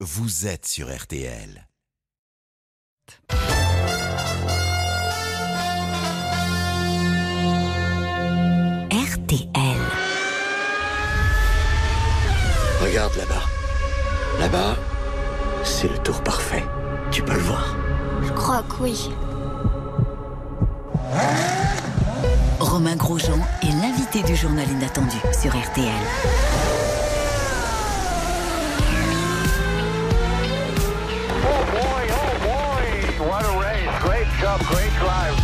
vous êtes sur RTL. RTL. Regarde là-bas. Là-bas, c'est le tour parfait. Tu peux le voir. Je crois que oui. Romain Grosjean est l'invité du journal inattendu sur RTL. Job, great drive.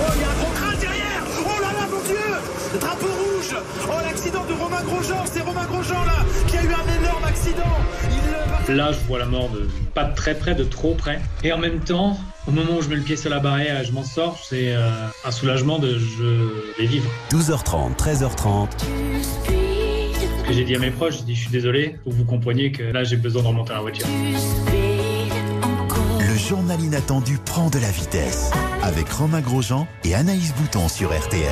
Oh, il y a un gros crâne derrière Oh là là, mon Dieu drapeau rouge Oh, l'accident de Romain Grosjean C'est Romain Grosjean, là, qui a eu un énorme accident Il va Là, je vois la mort de pas de très près, de trop près. Et en même temps, au moment où je mets le pied sur la barrière et je m'en sors, c'est euh, un soulagement de je vais vivre. 12h30, 13h30, Ce que j'ai dit à mes proches, j'ai dit je suis désolé, faut que vous compreniez que là j'ai besoin de remonter à la voiture. Journal inattendu prend de la vitesse. Avec Romain Grosjean et Anaïs Bouton sur RTL.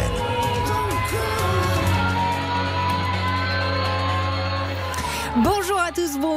Bonjour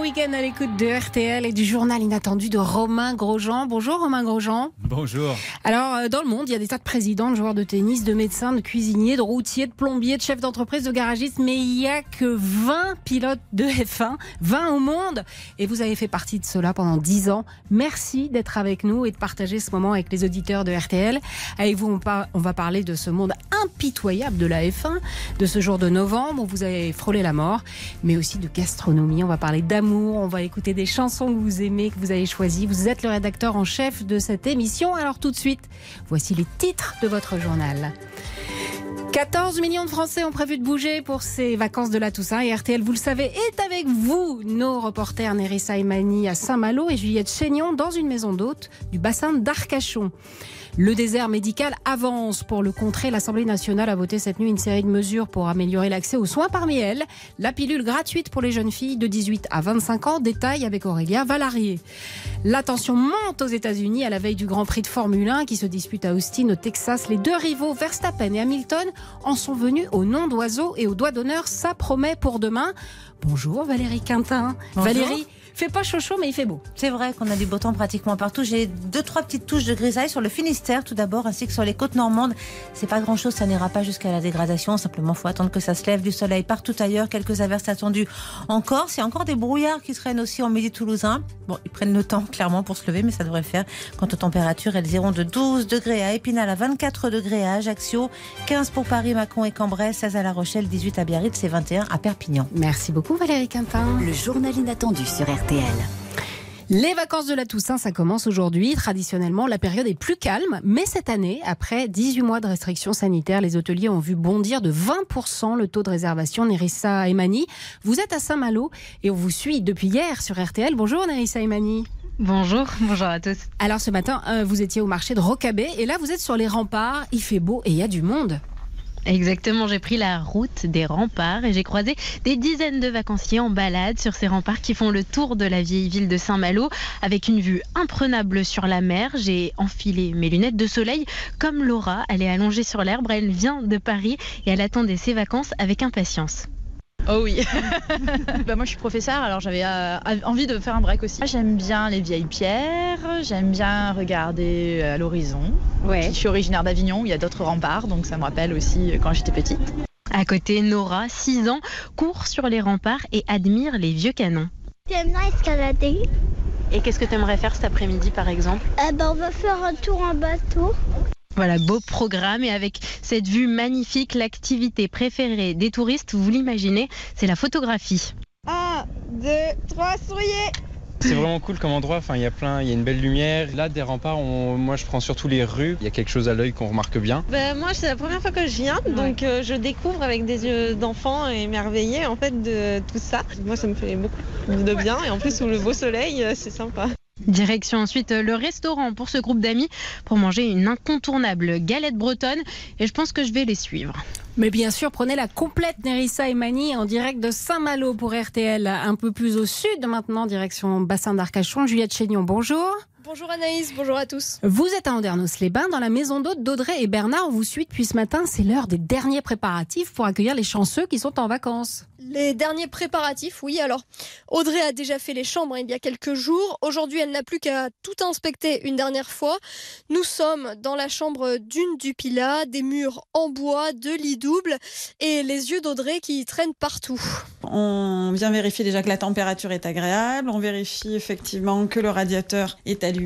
week-end à l'écoute de RTL et du journal inattendu de Romain Grosjean. Bonjour Romain Grosjean. Bonjour. Alors, euh, dans le monde, il y a des tas de présidents, de joueurs de tennis, de médecins, de cuisiniers, de routiers, de plombiers, de chefs d'entreprise, de garagistes, mais il n'y a que 20 pilotes de F1, 20 au monde. Et vous avez fait partie de cela pendant 10 ans. Merci d'être avec nous et de partager ce moment avec les auditeurs de RTL. Avec vous, on, va parler de ce monde impitoyable de la F1, de ce jour de novembre où vous avez frôlé la mort, mais aussi de gastronomie. On va parler d'amour, on va écouter des chansons que vous aimez, que vous avez choisies. Vous êtes le rédacteur en chef de cette émission. Alors tout de suite, voici les titres de votre journal. 14 millions de Français ont prévu de bouger pour ces vacances de la Toussaint et RTL, vous le savez, est avec vous, nos reporters Nerissa Imani à Saint-Malo et Juliette Chénion dans une maison d'hôte du bassin d'Arcachon. Le désert médical avance pour le contrer. L'Assemblée nationale a voté cette nuit une série de mesures pour améliorer l'accès aux soins. Parmi elles, la pilule gratuite pour les jeunes filles de 18 à 25 ans. Détail avec Aurélia Valarié. La tension monte aux États-Unis à la veille du Grand Prix de Formule 1 qui se dispute à Austin, au Texas. Les deux rivaux, Verstappen et Hamilton, en sont venus au nom d'oiseau et au doigt d'honneur. Ça promet pour demain. Bonjour Valérie Quintin. Bonjour. Valérie, fait pas chaud chaud, mais il fait beau. C'est vrai qu'on a du beau temps pratiquement partout. J'ai deux, trois petites touches de grisaille sur le Finistère tout d'abord, ainsi que sur les côtes normandes. C'est pas grand chose, ça n'ira pas jusqu'à la dégradation. Simplement, faut attendre que ça se lève du soleil partout ailleurs. Quelques averses attendues en Corse. Il y a encore des brouillards qui traînent aussi en midi toulousain. Bon, ils prennent le temps clairement pour se lever, mais ça devrait le faire. Quant aux températures, elles iront de 12 degrés à Épinal à 24 degrés à Ajaccio, 15 pour Paris, Mâcon et Cambrai, 16 à La Rochelle, 18 à Biarritz et 21 à Perpignan. Merci beaucoup Valérie Quintin. Le journal inattendu sur RTL. Les vacances de la Toussaint, ça commence aujourd'hui. Traditionnellement, la période est plus calme. Mais cette année, après 18 mois de restrictions sanitaires, les hôteliers ont vu bondir de 20% le taux de réservation. Nerissa Emani, vous êtes à Saint-Malo et on vous suit depuis hier sur RTL. Bonjour Nerissa Emani. Bonjour, bonjour à tous. Alors ce matin, euh, vous étiez au marché de Rocabé et là vous êtes sur les remparts. Il fait beau et il y a du monde. Exactement, j'ai pris la route des remparts et j'ai croisé des dizaines de vacanciers en balade sur ces remparts qui font le tour de la vieille ville de Saint-Malo avec une vue imprenable sur la mer. J'ai enfilé mes lunettes de soleil comme Laura, elle est allongée sur l'herbe, elle vient de Paris et elle attendait ses vacances avec impatience. Oh oui. bah moi je suis professeur alors j'avais euh, envie de faire un break aussi. J'aime bien les vieilles pierres, j'aime bien regarder euh, à l'horizon. Je suis originaire d'Avignon, où il y a d'autres remparts donc ça me rappelle aussi euh, quand j'étais petite. À côté, Nora, 6 ans, court sur les remparts et admire les vieux canons. J'aime bien escalader? Et qu'est-ce que tu aimerais faire cet après-midi par exemple? Eh ben, on va faire un tour en bateau. Voilà, beau programme et avec cette vue magnifique, l'activité préférée des touristes, vous l'imaginez, c'est la photographie. 1, 2, 3, souriez C'est vraiment cool comme endroit. Enfin, il y a plein, il y a une belle lumière. Là, des remparts, on- moi, je prends surtout les rues. Il y a quelque chose à l'œil qu'on remarque bien. Ben, moi c'est la première fois que je viens donc euh, je découvre avec des yeux d'enfant émerveillés en fait de tout ça. Moi ça me fait beaucoup de bien et en plus sous le beau soleil euh, c'est sympa. Direction ensuite euh, le restaurant pour ce groupe d'amis pour manger une incontournable galette bretonne et je pense que je vais les suivre. Mais bien sûr, prenez la complète Nerissa Emani en direct de Saint-Malo pour RTL, un peu plus au sud maintenant, direction bassin d'Arcachon. Juliette Chénion, bonjour. Bonjour Anaïs, bonjour à tous. Vous êtes à Andernos-les-Bains, dans la maison d'hôte d'Audrey et Bernard. On vous suit depuis ce matin. C'est l'heure des derniers préparatifs pour accueillir les chanceux qui sont en vacances. Les derniers préparatifs, oui. Alors, Audrey a déjà fait les chambres hein, il y a quelques jours. Aujourd'hui, elle n'a plus qu'à tout inspecter une dernière fois. Nous sommes dans la chambre d'une du Pilat, des murs en bois, de lits doubles et les yeux d'Audrey qui traînent partout. On vient vérifier déjà que la température est agréable. On vérifie effectivement que le radiateur est allumé,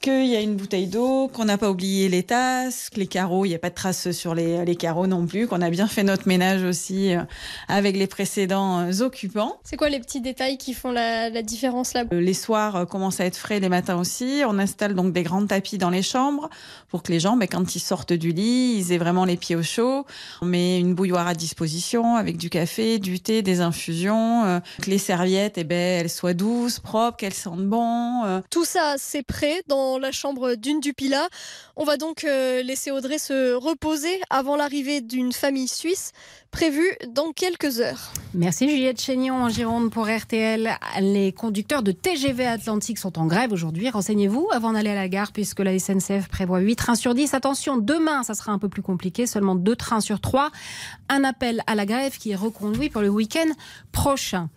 qu'il y a une bouteille d'eau, qu'on n'a pas oublié les tasses, que les carreaux, il n'y a pas de traces sur les, les carreaux non plus, qu'on a bien fait notre ménage aussi euh, avec les précédents euh, occupants. C'est quoi les petits détails qui font la, la différence là Euh, Les soirs commencent à être frais, les matins aussi. On installe donc des grands tapis dans les chambres pour que les gens, ben, quand ils sortent du lit, ils aient vraiment les pieds au chaud. On met une bouilloire à disposition avec du café, du thé, des infusions, que les serviettes, eh ben, elles soient douces, propres, qu'elles sentent bon. Tout ça, c'est prêt dans la chambre d'une du Pilat. On va donc euh, laisser Audrey se reposer avant l'arrivée d'une famille suisse prévue dans quelques heures. Merci Juliette Chénion en Gironde pour RTL. Les conducteurs de TGV Atlantique sont en grève aujourd'hui. Renseignez-vous avant d'aller à la gare puisque la SNCF prévoit 8 trains sur 10. Attention, demain, ça sera un peu plus compliqué. Seulement 2 trains sur 3. Un appel à la grève qui est reconduit pour le week-end prochain.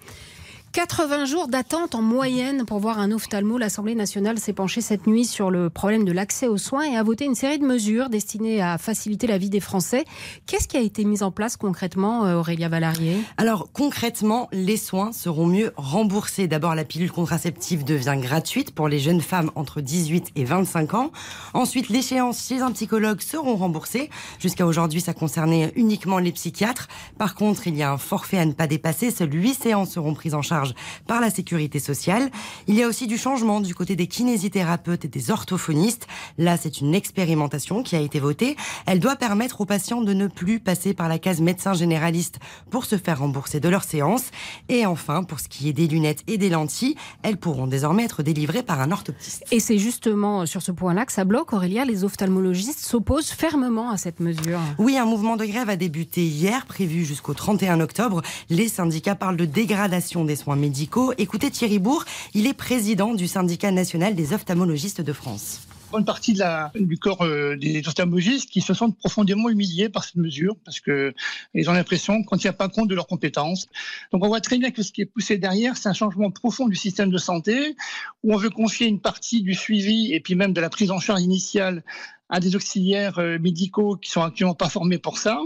80 jours d'attente en moyenne pour voir un ophtalmo. L'Assemblée nationale s'est penchée cette nuit sur le problème de l'accès aux soins et a voté une série de mesures destinées à faciliter la vie des Français. Qu'est-ce qui a été mis en place concrètement, euh, Aurélia Valarié? Alors concrètement, les soins seront mieux remboursés. D'abord, la pilule contraceptive devient gratuite pour les jeunes femmes entre 18 et 25 ans. Ensuite, les séances chez un psychologue seront remboursées. Jusqu'à aujourd'hui, ça concernait uniquement les psychiatres. Par contre, il y a un forfait à ne pas dépasser. Seules 8 séances seront prises en charge par la sécurité sociale. Il y a aussi du changement du côté des kinésithérapeutes et des orthophonistes. Là, c'est une expérimentation qui a été votée. Elle doit permettre aux patients de ne plus passer par la case médecin généraliste pour se faire rembourser de leurs séances. Et enfin, pour ce qui est des lunettes et des lentilles, elles pourront désormais être délivrées par un orthoptiste. Et c'est justement sur ce point-là que ça bloque, Aurélia. Les ophtalmologistes s'opposent fermement à cette mesure. Oui, un mouvement de grève a débuté hier, prévu jusqu'au 31 octobre. Les syndicats parlent de dégradation des soins médicaux. Écoutez Thierry Bourg, il est président du syndicat national des ophtalmologistes de France bonne partie de la, du corps euh, des ophtalmologistes qui se sentent profondément humiliés par cette mesure parce que ils ont l'impression qu'on ne tient pas compte de leurs compétences. Donc on voit très bien que ce qui est poussé derrière, c'est un changement profond du système de santé où on veut confier une partie du suivi et puis même de la prise en charge initiale à des auxiliaires euh, médicaux qui sont actuellement pas formés pour ça.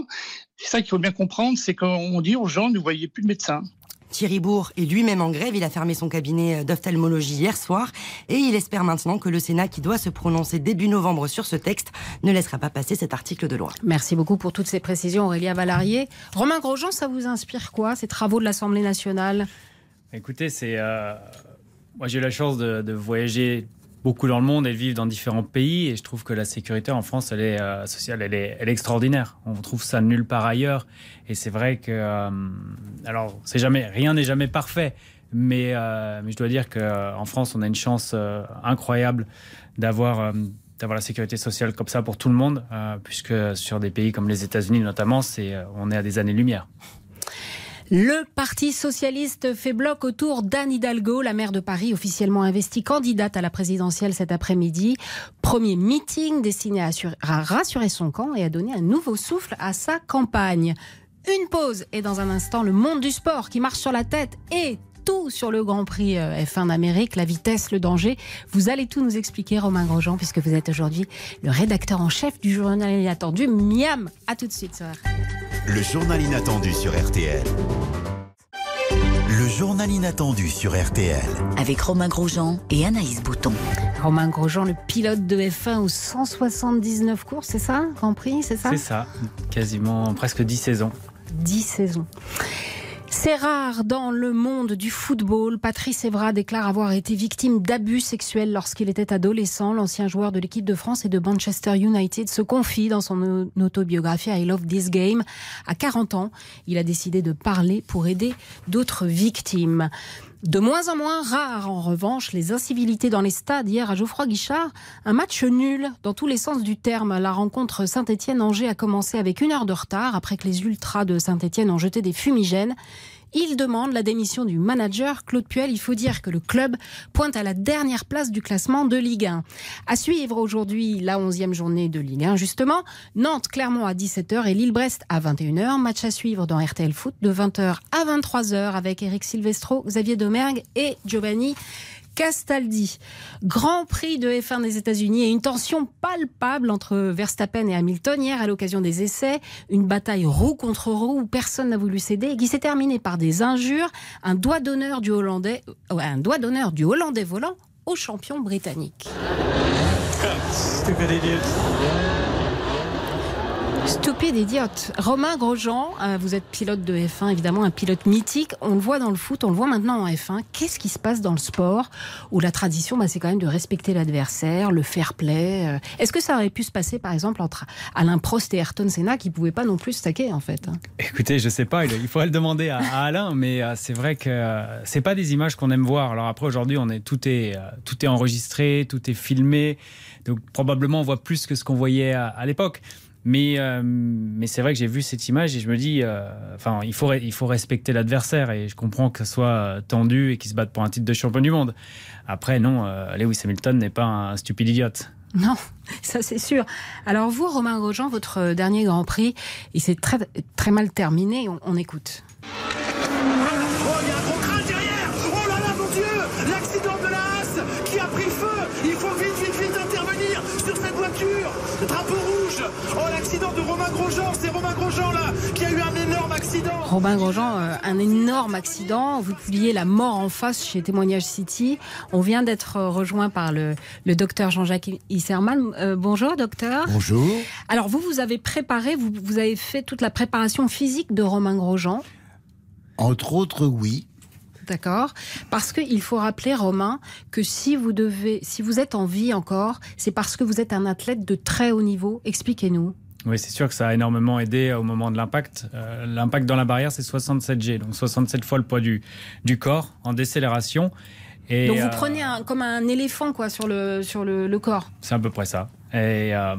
C'est ça qu'il faut bien comprendre, c'est qu'on dit aux gens ne voyez plus de médecins. Thierry Bourg est lui-même en grève. Il a fermé son cabinet d'ophtalmologie hier soir et il espère maintenant que le Sénat, qui doit se prononcer début novembre sur ce texte, ne laissera pas passer cet article de loi. Merci beaucoup pour toutes ces précisions, Aurélia Valarié. Romain Grosjean, ça vous inspire quoi, ces travaux de l'Assemblée nationale? Écoutez, c'est. euh, Moi, j'ai eu la chance de, de voyager beaucoup dans le monde de vivre dans différents pays. Et je trouve que la sécurité en France, elle est euh, sociale, elle est, elle extraordinaire. On trouve ça nulle part ailleurs. Et c'est vrai que, euh, alors, c'est jamais, rien n'est jamais parfait. Mais, euh, mais je dois dire qu'en France, on a une chance incroyable d'avoir d'avoir la sécurité sociale comme ça pour tout le monde, puisque sur des pays comme les États-Unis notamment, c'est on est à des années-lumière. Le Parti socialiste fait bloc autour d'Anne Hidalgo, la maire de Paris, officiellement investie candidate à la présidentielle cet après-midi. Premier meeting destiné à, assurer- à rassurer son camp et à donner un nouveau souffle à sa campagne. Une pause et dans un instant, le monde du sport qui marche sur la tête et tout sur le Grand Prix euh, F1 d'Amérique, la vitesse, le danger. Vous allez tout nous expliquer, Romain Grosjean, puisque vous êtes aujourd'hui le rédacteur en chef du journal inattendu Miam. À tout de suite sur Le journal inattendu sur RTL. Le journal inattendu sur RTL. Avec Romain Grosjean et Anaïs Bouton. Romain Grosjean, le pilote de F1 aux 179 courses, c'est ça Grand Prix, c'est ça? C'est ça, quasiment presque 10 saisons. 10 saisons. C'est rare dans le monde du football. Patrice Evra déclare avoir été victime d'abus sexuels lorsqu'il était adolescent. L'ancien joueur de l'équipe de France et de Manchester United se confie dans son autobiographie I Love This Game. À 40 ans, il a décidé de parler pour aider d'autres victimes. De moins en moins rares, en revanche, les incivilités dans les stades. Hier, à Geoffroy Guichard, un match nul dans tous les sens du terme. La rencontre Saint-Étienne-Angers a commencé avec une heure de retard après que les ultras de Saint-Étienne ont jeté des fumigènes. Il demande la démission du manager Claude Puel. Il faut dire que le club pointe à la dernière place du classement de Ligue 1. À suivre aujourd'hui la 11e journée de Ligue 1, justement. Nantes, Clermont à 17h et Lille-Brest à 21h. Match à suivre dans RTL Foot de 20h à 23h avec Eric Silvestro, Xavier Domergue et Giovanni Castaldi. Grand prix de F1 des États-Unis et une tension palpable entre Verstappen et Hamilton hier à l'occasion des essais. Une bataille roue contre roue où personne n'a voulu céder et qui s'est terminée par des injures. Un doigt d'honneur du Hollandais, un doigt d'honneur du Hollandais volant au champion britannique. Stupide idiote. Romain Grosjean, euh, vous êtes pilote de F1, évidemment un pilote mythique. On le voit dans le foot, on le voit maintenant en F1. Qu'est-ce qui se passe dans le sport où la tradition, bah, c'est quand même de respecter l'adversaire, le fair play. euh. Est-ce que ça aurait pu se passer, par exemple, entre Alain Prost et Ayrton Senna, qui pouvaient pas non plus se taquer, en fait hein? Écoutez, je sais pas, il faudrait le demander à, Alain, mais euh, c'est vrai que c'est pas des images qu'on aime voir. Alors après, aujourd'hui, tout est tout est enregistré, tout est filmé, donc probablement on voit plus que ce qu'on voyait à l'époque. Mais, euh, mais c'est vrai que j'ai vu cette image et je me dis, euh, enfin, il faut, il faut respecter l'adversaire et je comprends que ce soit euh, tendu et qu'il se batte pour un titre de champion du monde. Après, non, euh, Lewis Hamilton n'est pas un stupide idiote. Non, ça c'est sûr. Alors vous, Romain Grosjean, votre dernier Grand Prix, il s'est très, très mal terminé. On, on écoute. Romain Grosjean C'est Romain Grosjean, là, qui a eu un énorme accident Robin Grosjean, euh, un énorme accident. Vous publiez La mort en face chez Témoignage City. On vient d'être euh, rejoint par le, le docteur Jean-Jacques Isserman. Euh, bonjour, docteur. Bonjour. Alors, vous, vous avez préparé, vous, vous avez fait toute la préparation physique de Romain Grosjean. Entre autres, oui. D'accord. Parce qu'il faut rappeler, Romain, que si vous devez, si vous êtes en vie encore, c'est parce que vous êtes un athlète de très haut niveau. Expliquez-nous. Oui, c'est sûr que ça a énormément aidé au moment de l'impact. Euh, l'impact dans la barrière, c'est 67 G, donc 67 fois le poids du, du corps en décélération. Et, Donc vous euh, prenez un, comme un éléphant quoi sur le sur le, le corps. C'est à peu près ça. Et, euh,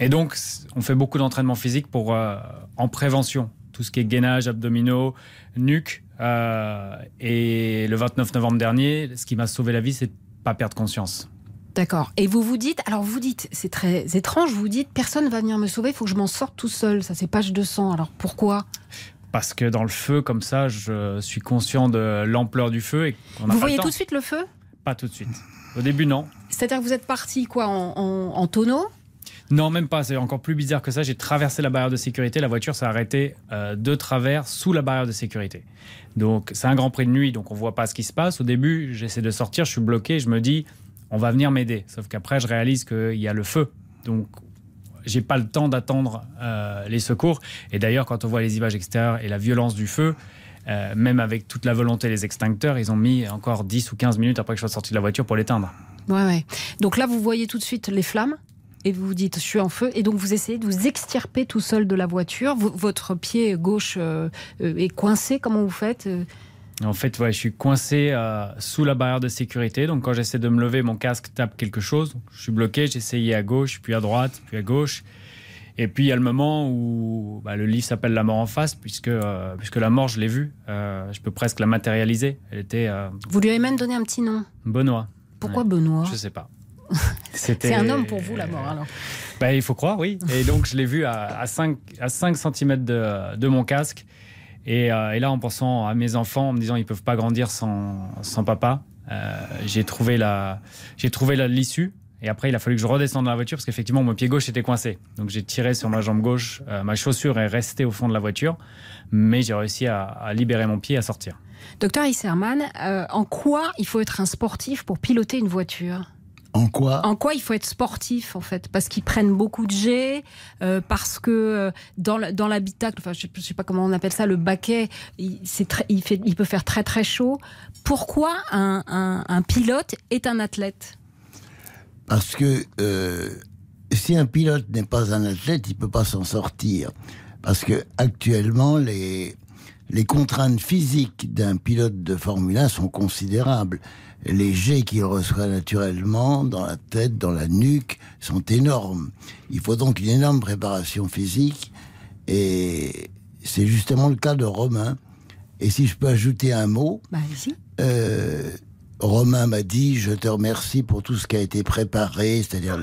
et donc, on fait beaucoup d'entraînement physique pour, euh, en prévention. Tout ce qui est gainage, abdominaux, nuque. Euh, et le 29 novembre dernier, ce qui m'a sauvé la vie, c'est de pas perdre conscience. D'accord. Et vous vous dites, alors vous dites, c'est très étrange, vous dites, personne va venir me sauver, il faut que je m'en sorte tout seul. Ça c'est page 200. Alors pourquoi? Parce que dans le feu, comme ça, je suis conscient de l'ampleur du feu. Et Vous voyez tout de suite le feu? Pas tout de suite. Au début, non. C'est-à-dire que vous êtes parti quoi en, en- en tonneau? Non, même pas. C'est encore plus bizarre que ça. J'ai traversé la barrière de sécurité. La voiture s'est arrêtée euh, de travers sous la barrière de sécurité. Donc, c'est un grand prix de nuit, donc on voit pas ce qui se passe. Au début, j'essaie de sortir, je suis bloqué. Je me dis, on va venir m'aider. Sauf qu'après, je réalise qu'il y a le feu. Donc, j'ai pas le temps d'attendre euh, les secours. Et d'ailleurs, quand on voit les images extérieures et la violence du feu, euh, même avec toute la volonté des extincteurs, ils ont mis encore 10 ou 15 minutes après que je sois sorti de la voiture pour l'éteindre. Ouais, ouais. Donc là, vous voyez tout de suite les flammes et vous vous dites, je suis en feu. Et donc, vous essayez de vous extirper tout seul de la voiture. Votre pied gauche euh, est coincé. Comment vous faites En fait, ouais, je suis coincé euh, sous la barrière de sécurité. Donc, quand j'essaie de me lever, mon casque tape quelque chose. Je suis bloqué. J'essayais à gauche, puis à droite, puis à gauche. Et puis, il y a le moment où bah, le livre s'appelle La mort en face, puisque, euh, puisque la mort, je l'ai vue. Euh, je peux presque la matérialiser. Elle était Vous lui avez même donné un petit nom. Benoît. Pourquoi Ouais. Benoît Je sais pas. C'était- C'est un homme pour vous, la mort, alors. Bah, il faut croire, oui. Et donc, je l'ai vu à, à 5, à 5 cm de, de mon casque. Et, euh, et là, en pensant à mes enfants, en me disant ils peuvent pas grandir sans, sans papa, euh, j'ai trouvé la, j'ai trouvé l'issue. Et après, il a fallu que je redescende dans la voiture parce qu'effectivement, mon pied gauche était coincé. Donc, j'ai tiré sur ma jambe gauche. Euh, ma chaussure est restée au fond de la voiture. Mais j'ai réussi à, à libérer mon pied et à sortir. Docteur Isserman, euh, en quoi il faut être un sportif pour piloter une voiture? En quoi En quoi il faut être sportif en fait? Parce qu'ils prennent beaucoup de jets, euh, parce que euh, dans l'habitacle, enfin je je sais pas comment on appelle ça, le baquet, il, c'est très, il, fait, il peut faire très très chaud. Pourquoi un, un- un pilote est un athlète? Parce que euh, si un pilote n'est pas un athlète, il peut pas s'en sortir. Parce que actuellement, les, les contraintes physiques d'un pilote de Formule 1 sont considérables. Les jets qu'il reçoit naturellement dans la tête, dans la nuque, sont énormes. Il faut donc une énorme préparation physique. Et c'est justement le cas de Romain. Et si je peux ajouter un mot, bah, euh, Romain m'a dit je te remercie pour tout ce qui a été préparé, c'est-à-dire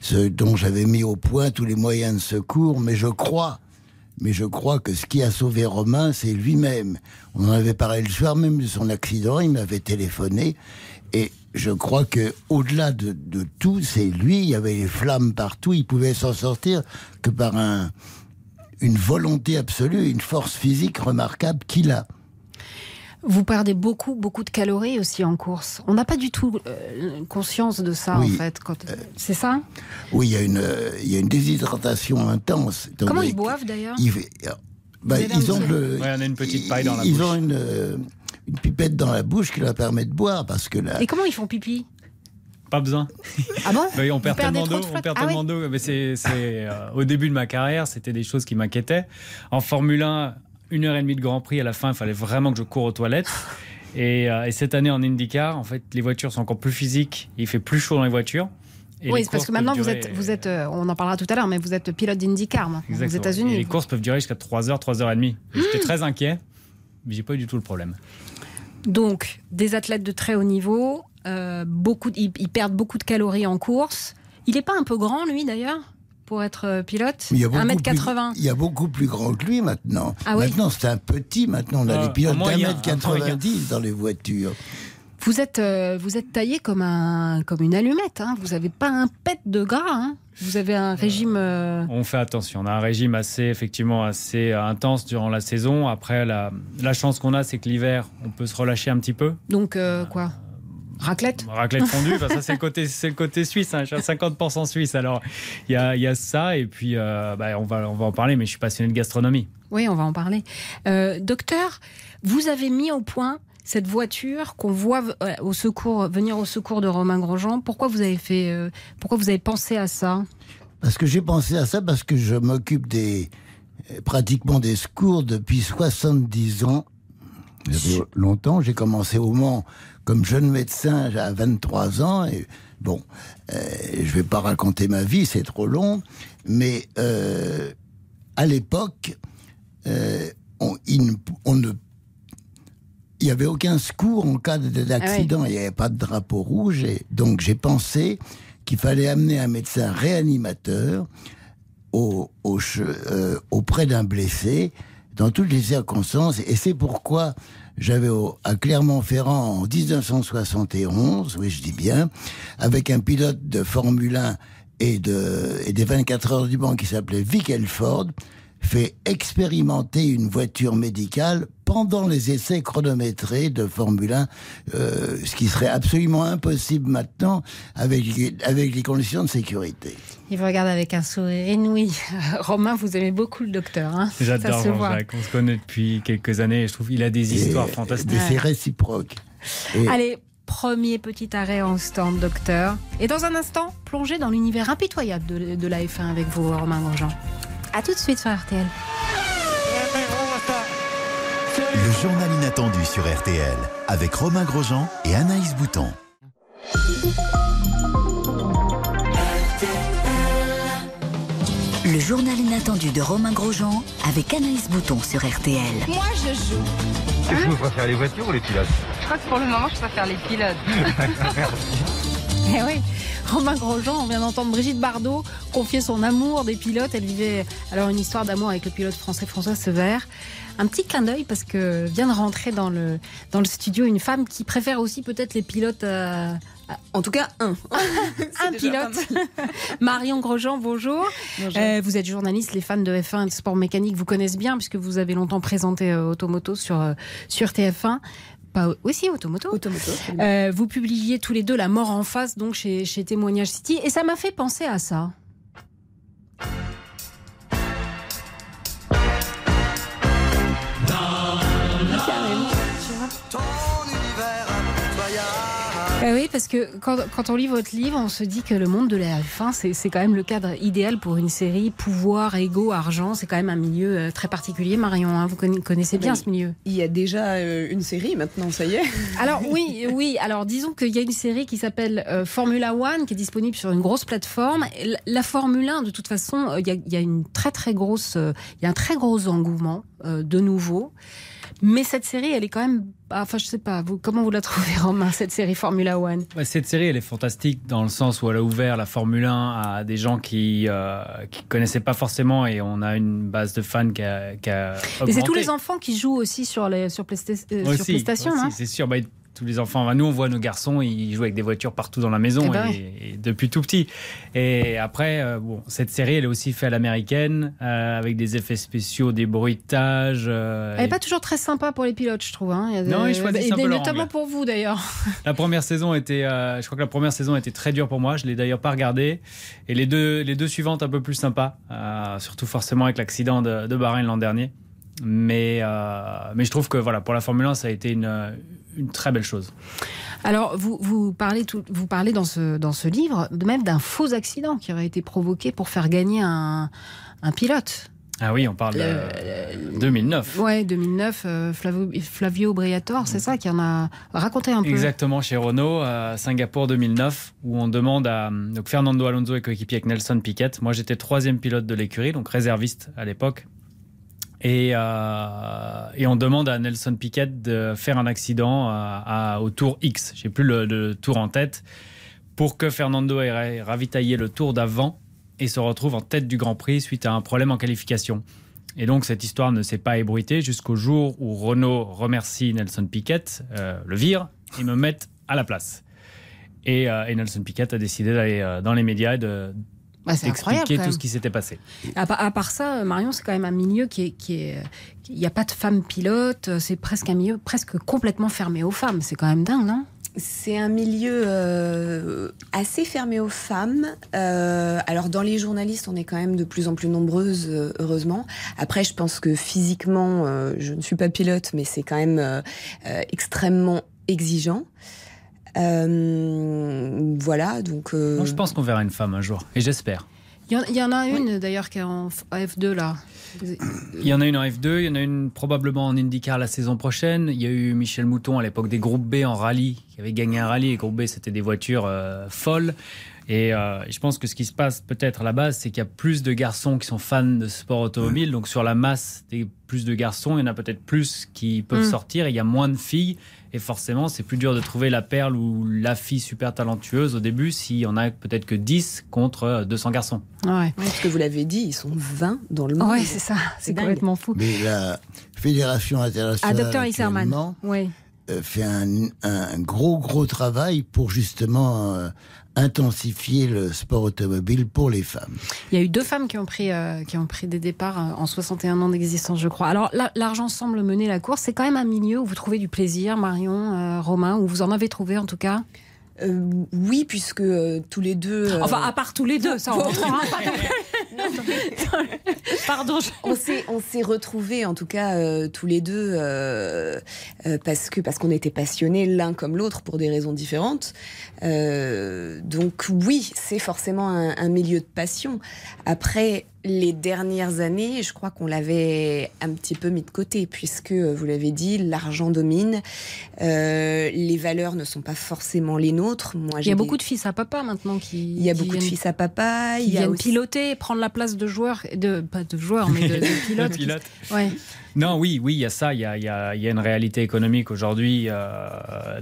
ce dont j'avais mis au point tous les moyens de secours, mais je crois, mais je crois que ce qui a sauvé Romain, c'est lui-même. On en avait parlé le soir même de son accident, il m'avait téléphoné, et je crois que au-delà de, de tout, c'est lui. Il y avait les flammes partout. Il pouvait s'en sortir que par un, une volonté absolue, une force physique remarquable qu'il a. Vous perdez beaucoup, beaucoup de calories aussi en course. On n'a pas du tout euh, conscience de ça, en fait. Quand... C'est ça? Oui, il y, a une, il y a une déshydratation intense. Comment ils boivent d'ailleurs? bah, ils ont le, ouais, on a une petite paille dans la ils bouche. ont une, euh, une pipette dans la bouche qui leur permet de boire parce que là. Et comment ils font pipi? Pas besoin. Ah bon? Bah, On perd tellement d'eau. On perd ah tellement d'eau. Mais c'est, euh, au début de ma carrière, c'était des choses qui m'inquiétaient. En Formule 1, une heure et demie de Grand Prix, à la fin, il fallait vraiment que je cours aux toilettes. Et, euh, et, cette année en IndyCar, en fait, les voitures sont encore plus physiques. Il fait plus chaud dans les voitures. Et oui, c'est parce que maintenant vous êtes, vous êtes, euh, on en parlera tout à l'heure, mais vous êtes pilote d'IndyCar aux États-Unis. Les courses peuvent durer jusqu'à 3 heures, 3 heures et demie. J'étais très inquiet, mais j'ai pas eu du tout le problème. Donc, des athlètes de très haut niveau, euh, beaucoup, ils, ils, perdent beaucoup de calories en course. Il n'est pas un peu grand, lui, d'ailleurs? Pour être euh, pilote il y a 1m80 Il y a beaucoup plus grand que lui maintenant. Ah oui maintenant, c'est un petit. Maintenant, on a Euh, des pilotes au moins, il y a un 1m90 dans les voitures. Vous êtes, euh, vous êtes taillé comme, un, comme une allumette. Hein. Vous n'avez pas un pet de gras. Hein. Vous avez un régime. euh, On fait attention. On a un régime assez, effectivement, assez intense durant la saison. Après, la, la chance qu'on a, c'est que l'hiver, on peut se relâcher un petit peu. Donc, euh, quoi? Raclette? Raclette fondue, bah, ça c'est le côté, c'est le côté suisse. Hein. Je suis à 50% suisse. Alors il y a, y a, ça et puis euh, bah, on va, on va en parler. Mais je suis passionné de gastronomie. Oui, on va en parler. Euh, docteur, vous avez mis au point cette voiture qu'on voit euh, au secours, venir au secours de Romain Grosjean. Pourquoi vous avez fait, euh, pourquoi vous avez pensé à ça? Parce que j'ai pensé à ça parce que je m'occupe des pratiquement des secours depuis 70 ans. Longtemps, j'ai commencé au Mans comme jeune médecin à 23 ans. Et bon, euh, je vais pas raconter ma vie, c'est trop long. Mais euh, à l'époque, euh, on, ne il n'y avait aucun secours en cas d'accident, ah oui. il n'y avait pas de drapeau rouge. Et donc j'ai pensé qu'il fallait amener un médecin réanimateur au, au, euh, auprès d'un blessé dans toutes les circonstances. Et c'est pourquoi j'avais à Clermont-Ferrand en 1971, oui je dis bien, avec un pilote de Formule 1 et, de, et des 24 heures du Mans qui s'appelait Vic Elford, fait expérimenter une voiture médicale pendant les essais chronométrés de Formule 1, euh, ce qui serait absolument impossible maintenant avec, avec les conditions de sécurité. Il vous regarde avec un sourire inouï. Romain, vous aimez beaucoup le docteur. Hein? J'adore Jean-Jacques. On se connaît depuis quelques années et je trouve qu'il a des histoires et, fantastiques. Et c'est réciproque. Et... Allez, premier petit arrêt en stand, docteur. Et dans un instant, plongez dans l'univers impitoyable de, de, la F1 avec vous, Romain Grosjean. A tout de suite sur RTL. Le journal inattendu sur RTL avec Romain Grosjean et Anaïs Bouton. Le journal inattendu de Romain Grosjean avec Anaïs Bouton sur RTL. Moi, je joue. Que vous préférez, les voitures ou les pilotes? Je crois que pour le moment, je préfère les pilotes. Eh oui, Romain Grosjean, on vient d'entendre Brigitte Bardot confier son amour des pilotes. Elle vivait alors une histoire d'amour avec le pilote français François Sever. Un petit clin d'œil parce que vient de rentrer dans le, dans le studio une femme qui préfère aussi peut-être les pilotes à, en tout cas, un. un pilote. Marion Grosjean, bonjour. bonjour. Euh, vous êtes journaliste, les fans de F1 et de sport mécanique vous connaissent bien puisque vous avez longtemps présenté euh, Automoto sur, euh, sur TF1. Pas aussi Automoto. Automoto. Euh, vous publiez tous les deux La mort en face donc chez, chez Témoignage City et ça m'a fait penser à ça. Bah oui, parce que quand, quand, on lit votre livre, on se dit que le monde de la F1, c'est quand même le cadre idéal pour une série. Pouvoir, ego, argent, c'est quand même un milieu euh, très particulier. Marion, hein, vous connaissez bien oui, ce milieu. Il y a déjà euh, une série maintenant, ça y est. Alors oui, oui. Alors disons qu'il y a une série qui s'appelle euh, Formula One, qui est disponible sur une grosse plateforme. La, la Formule 1, de toute façon, il y a, il y a une très très grosse, il y a un très gros engouement de nouveau. Mais cette série, elle est quand même. Enfin, je sais pas, vous, comment vous la trouvez, Romain, cette série Formula One? Ouais, Cette série, elle est fantastique dans le sens où elle a ouvert la Formule 1 à des gens qui euh, qui connaissaient pas forcément et on a une base de fans qui a, qui a Et c'est tous les enfants qui jouent aussi sur, les, sur, Playsta- euh, sur PlayStation. hein. c'est sûr. Bah, tous les enfants, enfin, nous on voit nos garçons, ils jouent avec des voitures partout dans la maison Eh ben et, depuis tout petit. Et après, euh, bon, cette série, elle est aussi faite à l'américaine euh, avec des effets spéciaux, des bruitages. euh, Elle n'est et pas toujours très sympa pour les pilotes, je trouve. hein. Il y a de- Non, ils choisissent et notamment pour vous d'ailleurs. La première saison était, je crois que la première saison était très dure pour moi. Je l'ai d'ailleurs pas regardée. Et les deux, les deux suivantes un peu plus sympas, surtout forcément avec l'accident de, de Bahreïn l'an dernier. Mais, euh, mais je trouve que voilà, pour la Formule 1, ça a été une, une très belle chose. Alors, vous, vous, parlez, tout, vous parlez dans ce, dans ce livre de même d'un faux accident qui aurait été provoqué pour faire gagner un, un pilote. Ah oui, on parle de 2009. Ouais, 2009, euh, Flavio, Flavio Briatore, c'est ça qui en a raconté un peu. Exactement, chez Renault, à Singapour 2009, où on demande à donc Fernando Alonso et coéquipier avec Nelson Piquet. Moi, j'étais troisième pilote de l'écurie, donc réserviste à l'époque. Et, euh, et on demande à Nelson Piquet de faire un accident à- au tour X, j'ai plus le, tour en tête, pour que Fernando ait ra- ravitaillé le tour d'avant et se retrouve en tête du Grand Prix suite à un problème en qualification. Et donc cette histoire ne s'est pas ébruitée jusqu'au jour où Renault remercie Nelson Piquet, euh, le vire et me met à la place. Et, euh, et Nelson Piquet a décidé d'aller euh, dans les médias et de Bah, c'est incroyable, d'expliquer quand tout ce qui s'était passé. À, part- à part ça, Marion, c'est quand même un milieu qui est. qui est- Il n'y a pas de femmes pilotes, c'est presque un milieu presque complètement fermé aux femmes. C'est quand même dingue, non? C'est un milieu euh, assez fermé aux femmes. Euh, alors dans les journalistes, on est quand même de plus en plus nombreuses, euh, heureusement. Après, je pense que physiquement, euh, je ne suis pas pilote, mais c'est quand même euh, euh, extrêmement exigeant. Euh, voilà, donc. euh, Moi, je pense qu'on verra une femme un jour, et j'espère. Il y, en, il y en a une d'ailleurs qui est en F- F2 là. Il y en a une en F2, il y en a une probablement en IndyCar la saison prochaine. Il y a eu Michel Mouton à l'époque des groupes B en rallye, qui avait gagné un rallye. Les groupes B, c'était des voitures euh, folles. Et euh, je pense que ce qui se passe peut-être à la base, c'est qu'il y a plus de garçons qui sont fans de sport automobile. Donc sur la masse des plus de garçons, il y en a peut-être plus qui peuvent Mm. sortir. Et il y a moins de filles. Et forcément, c'est plus dur de trouver la perle ou la fille super talentueuse au début s'il y en a peut-être que 10 contre euh, 200 garçons. Ouais. Parce que vous l'avez dit, ils sont 20 dans le monde. Ouais, c'est ça. C'est complètement fou. Mais la Fédération Ah, internationale docteur Isserman. actuellement, Oui. euh, fait un, un gros gros travail pour justement euh, intensifier le sport automobile pour les femmes. Il y a eu deux femmes qui ont pris, euh, qui ont pris des départs euh, en 61 ans d'existence, je crois. Alors, la- l'argent semble mener la course. C'est quand même un milieu où vous trouvez du plaisir, Marion, euh, Romain, où vous en avez trouvé en tout cas? Euh, oui, puisque euh, tous les deux. euh, Enfin, à part tous les deux, ça, on Pardon. On s'est on s'est retrouvés en tout cas euh, tous les deux euh, euh, parce que parce qu'on était passionnés l'un comme l'autre pour des raisons différentes. Donc oui, c'est forcément un, un milieu de passion. Après les dernières années, je crois qu'on l'avait un petit peu mis de côté puisque euh, vous l'avez dit, l'argent domine, euh, les valeurs ne sont pas forcément les nôtres. Moi, Il y a beaucoup de fils à papa maintenant qui. Il y a qui beaucoup de fils à papa. Qui il y a viennent aussi- piloter, prendre la place de joueurs, de pas de joueurs, mais de, de pilotes. qui- Pilote. Ouais. Non, oui, oui, il y a ça. Il y a, il y a- il y a une réalité économique aujourd'hui. euh,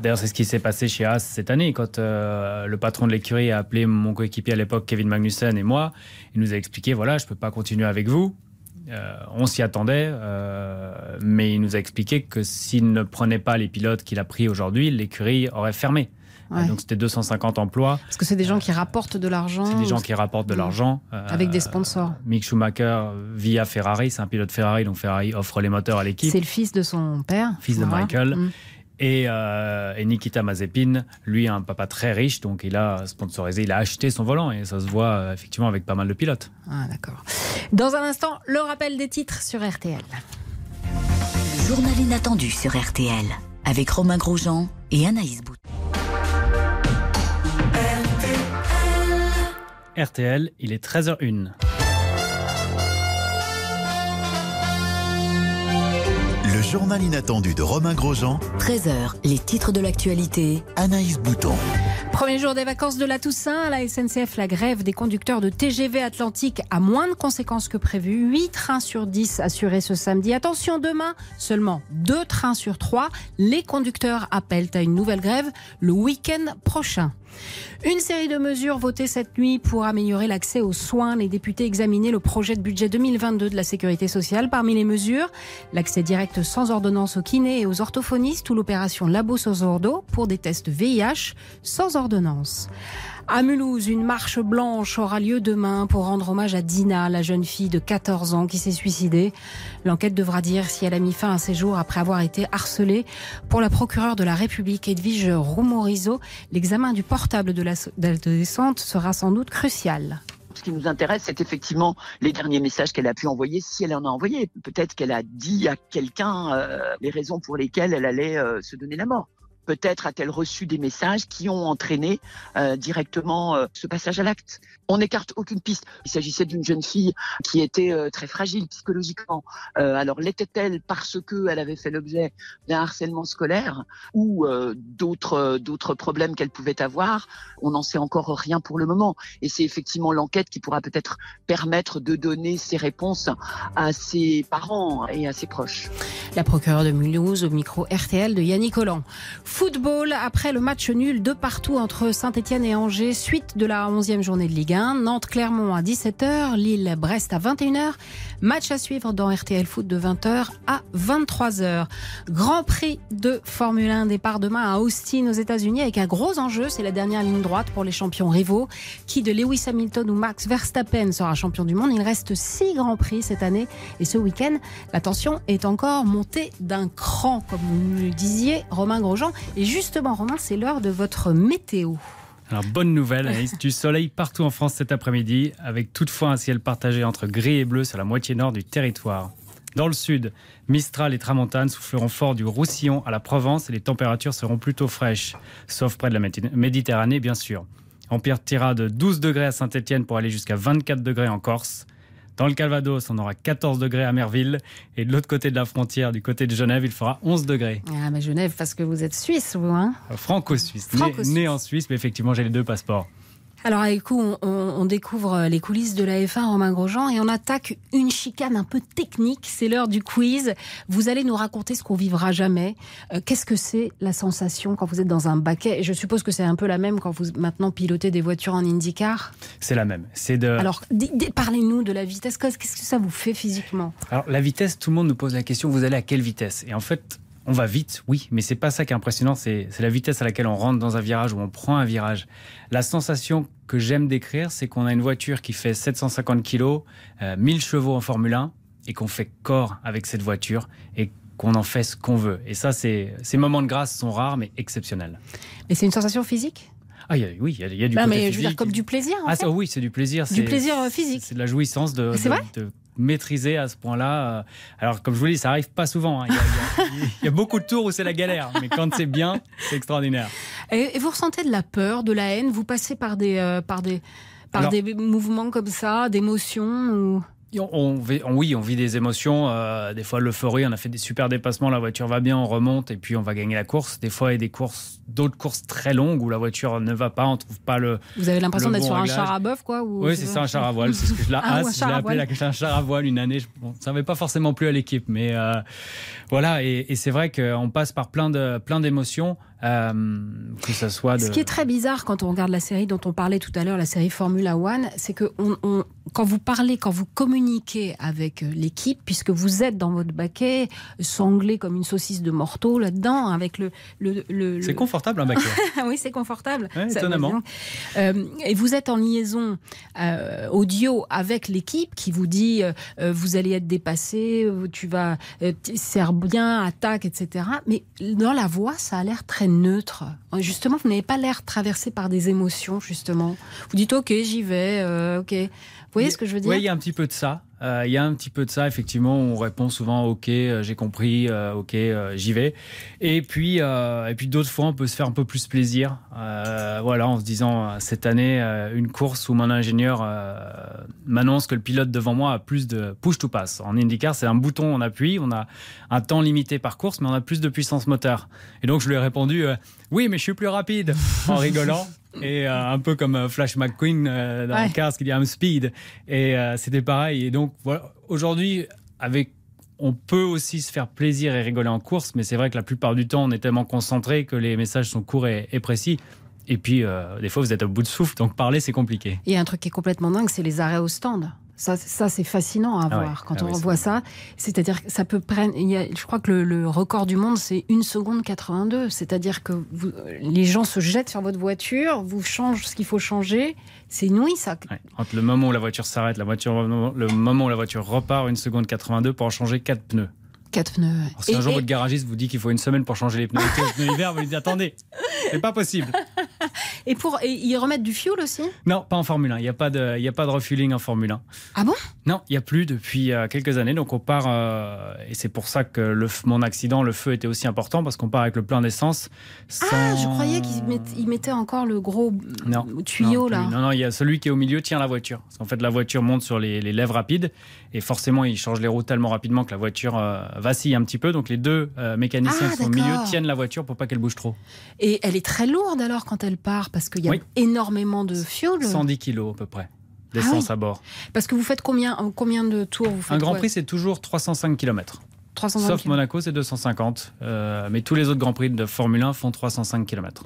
D'ailleurs, c'est ce qui s'est passé chez Haas cette année, quand euh, le patron de l'écurie a appelé mon coéquipier à l'époque, Kevin Magnussen, et moi. Il nous a expliqué voilà, je peux pas continuer avec vous. Euh, on s'y attendait, euh, mais il nous a expliqué que s'il ne prenait pas les pilotes qu'il a pris aujourd'hui, l'écurie aurait fermé. Ouais. Donc c'était 250 emplois. Parce que c'est des gens qui rapportent de l'argent. C'est des gens qui rapportent de Mm. l'argent. euh, Avec des sponsors. Mick Schumacher via Ferrari, c'est un pilote Ferrari, donc Ferrari offre les moteurs à l'équipe. C'est le fils de son père. Fils de. Michael. Mm. Et, euh, et Nikita Mazepin, lui, a un papa très riche, donc il a sponsorisé, il a acheté son volant, et ça se voit euh, effectivement avec pas mal de pilotes. Ah, d'accord. Dans un instant, le rappel des titres sur RTL. Le journal inattendu sur RTL avec Romain Grosjean et Anaïs Bout. RTL, il est 13h01. Journal inattendu de Romain Grosjean, 13h, les titres de l'actualité. Anaïs Bouton. Premier jour des vacances de la Toussaint, à la SNCF, la grève des conducteurs de TGV Atlantique a moins de conséquences que prévu. 8 trains sur 10 assurés ce samedi. Attention, demain, seulement 2 trains sur 3. Les conducteurs appellent à une nouvelle grève le week-end prochain. Une série de mesures votées cette nuit pour améliorer l'accès aux soins. Les députés examinaient le projet de budget 2022 de la sécurité sociale. Parmi les mesures, l'accès direct sans ordonnance aux kinés et aux orthophonistes ou l'opération Labo sans ordo pour des tests VIH sans ordonnance. À Mulhouse, une marche blanche aura lieu demain pour rendre hommage à Dina, la jeune fille de 14 ans qui s'est suicidée. L'enquête devra dire si elle a mis fin à ses jours après avoir été harcelée. Pour la procureure de la République, Edwige Rumorizo, l'examen du portable de l'adolescente sera sans doute crucial. Ce qui nous intéresse, c'est effectivement les derniers messages qu'elle a pu envoyer, si elle en a envoyé. Peut-être qu'elle a dit à quelqu'un euh, les raisons pour lesquelles elle allait euh, se donner la mort. Peut-être a-t-elle reçu des messages qui ont entraîné euh, directement euh, ce passage à l'acte. On n'écarte aucune piste. Il s'agissait d'une jeune fille qui était euh, très fragile psychologiquement. alors l'était-elle parce qu'elle avait fait l'objet d'un harcèlement scolaire ou d'autres d'autres problèmes qu'elle pouvait avoir? On n'en sait encore rien pour le moment. Et c'est effectivement l'enquête qui pourra peut-être permettre de donner ces réponses à ses parents et à ses proches. La procureure de Mulhouse au micro RTL de Yannick Collant. Football, après le match nul de partout entre Saint-Etienne et Angers, suite de la 11e journée de Ligue 1, Nantes-Clermont à 17h, Lille-Brest à 21h, match à suivre dans RTL Foot de 20h à 23h. Grand Prix de Formule 1, départ demain à Austin aux États-Unis avec un gros enjeu, c'est la dernière ligne droite pour les champions rivaux. Qui de Lewis Hamilton ou Max Verstappen sera champion du monde? Il reste six Grands Prix cette année et ce week-end, la tension est encore montée d'un cran, comme vous le disiez, Romain Grosjean. Et justement, Romain, c'est l'heure de votre météo. Alors, bonne nouvelle, du soleil partout en France cet après-midi, avec toutefois un ciel partagé entre gris et bleu sur la moitié nord du territoire. Dans le sud, Mistral et Tramontane souffleront fort du Roussillon à la Provence et les températures seront plutôt fraîches, sauf près de la Méditerranée, bien sûr. Empire tira de 12 degrés à Saint-Etienne pour aller jusqu'à 24 degrés en Corse. Dans le Calvados, on aura 14 degrés à Merville. Et de l'autre côté de la frontière, du côté de Genève, il fera 11 degrés. Ah, mais Genève, parce que vous êtes suisse, vous, hein? Franco-suisse. né, en Suisse, mais effectivement, j'ai les deux passeports. Alors, avec coup, on, découvre les coulisses de la F1, Romain Grosjean, et on attaque une chicane un peu technique. C'est l'heure du quiz. Vous allez nous raconter ce qu'on vivra jamais. Euh, qu'est-ce que c'est la sensation quand vous êtes dans un baquet? Je suppose que c'est un peu la même quand vous maintenant pilotez des voitures en IndyCar. C'est la même. C'est de. Alors, parlez-nous de la vitesse. Qu'est-ce que ça vous fait physiquement? Alors, la vitesse, tout le monde nous pose la question vous allez à quelle vitesse? Et en fait, on va vite, oui, mais c'est pas ça qui est impressionnant, c'est la vitesse à laquelle on rentre dans un virage ou on prend un virage. La sensation que j'aime décrire, c'est qu'on a une voiture qui fait 750 kg, 1000 chevaux en Formule 1, et qu'on fait corps avec cette voiture et qu'on en fait ce qu'on veut. Et ça, ces moments de grâce sont rares mais exceptionnels. Et c'est une sensation physique? Ah, oui, il y, a, du non, mais je veux dire comme du plaisir. En ah, fait. oui, c'est du plaisir. Du plaisir euh, physique. C'est de la jouissance de, de, maîtriser à ce point-là. Euh, alors, comme je vous dis, ça arrive pas souvent. Hein. Il, y a, beaucoup de tours où c'est la galère, mais quand c'est bien, c'est extraordinaire. Et, vous ressentez de la peur, de la haine? Vous passez par des, euh, par des, par des mouvements comme ça, d'émotions ou... On, vit, oui, on vit des émotions. Euh, des fois, l'euphorie, on a fait des super dépassements, la voiture va bien, on remonte et puis on va gagner la course. Des fois, il y a des courses, d'autres courses très longues où la voiture ne va pas, on trouve pas le. Vous avez l'impression d'être sur un char à bœuf, quoi Oui, c'est ça, un char à voile. C'est ce que je l'ai ah, appelé un char à voile une année. Bon, ça n'avait pas forcément plu à l'équipe, mais euh, voilà. Et, et c'est vrai qu'on passe par plein de plein d'émotions. Euh, que ça soit de... Ce qui est très bizarre quand on regarde la série dont on parlait tout à l'heure, la série Formula One, c'est que on, quand vous parlez, quand vous communiquez avec euh, l'équipe, puisque vous êtes dans votre baquet, sanglé comme une saucisse de morteau là-dedans, avec le... le, C'est confortable un baquet. oui, c'est confortable. étonnamment. Euh, et vous êtes en liaison audio avec l'équipe qui vous dit vous allez être dépassé, tu vas... serre bien, attaque, etc. Mais dans la voix, ça a l'air très neutre. Justement, vous n'avez pas l'air traversé par des émotions, justement. Vous dites, OK, j'y vais, euh, OK. Vous voyez ce que je veux dire Oui, il y a un petit peu de ça. Euh, il y a un petit peu de ça, effectivement. On répond souvent OK, euh, j'ai compris, euh, OK, j'y vais. Et puis, et puis d'autres fois, on peut se faire un peu plus plaisir. voilà, en se disant cette année, une course où mon ingénieur m'annonce que le pilote devant moi a plus de push to pass. En IndyCar, c'est un bouton, on appuie, on a un temps limité par course, mais on a plus de puissance moteur. Et donc, je lui ai répondu oui, mais je suis plus rapide, en rigolant. et euh, un peu comme euh, Flash McQueen euh, dans Ouais. Cars qui dit I'm speed. Et euh, c'était pareil. Et donc voilà, aujourd'hui, avec on peut aussi se faire plaisir et rigoler en course, mais c'est vrai que la plupart du temps, on est tellement concentré que les messages sont courts et, et précis. Et puis, des fois, vous êtes au bout de souffle, donc parler, c'est compliqué. Il y a un truc qui est complètement dingue, c'est les arrêts au stand. Ça, ça c'est fascinant à Ah voir ouais. quand Ah on oui, voit ça. C'est-à-dire que ça peut prendre. il y a- je crois que le, le record du monde, c'est 1 seconde 82. C'est-à-dire que vous- les gens se jettent sur votre voiture, vous changent ce qu'il faut changer. C'est inouï, ça. Entre le moment où la voiture s'arrête, la voiture, le moment où la voiture repart, une seconde 82 pour en changer quatre pneus. Quatre pneus. ouais. Alors, si un jour et- votre garagiste vous dit qu'il faut une semaine pour changer les pneus été, les pneus hiver, vous lui dites attendez, c'est pas possible. Et pour et ils remettent du fuel aussi? Non, pas en Formule 1. Il n'y a, pas de- il y a pas de refueling en Formule 1. Ah bon? Non, il n'y a plus depuis euh, quelques années. Donc on part, euh, et c'est pour ça que le, mon accident, le feu était aussi important, parce qu'on part avec le plein d'essence. Ah, je croyais qu'ils mettaient encore le gros Non. tuyau non, là. Non, non, il y a celui qui est au milieu tient la voiture. Parce qu'en fait, la voiture monte sur les, les lèvres rapides et forcément, il change les roues tellement rapidement que la voiture euh, vacille un petit peu. Donc les deux euh, mécaniciens Ah, qui sont au milieu tiennent la voiture pour pas qu'elle bouge trop. Et elle est très lourde alors quand elle part parce qu'il y a Oui. énormément de fuel. 110 kilos à peu près Ah d'essence oui. à bord. Parce que vous faites combien, euh, combien de tours vous faites Un Grand Prix, c'est toujours 305 km. 305 Sauf km. Monaco, c'est 250. Euh, mais tous les autres Grands Prix de Formule 1 font 305 km.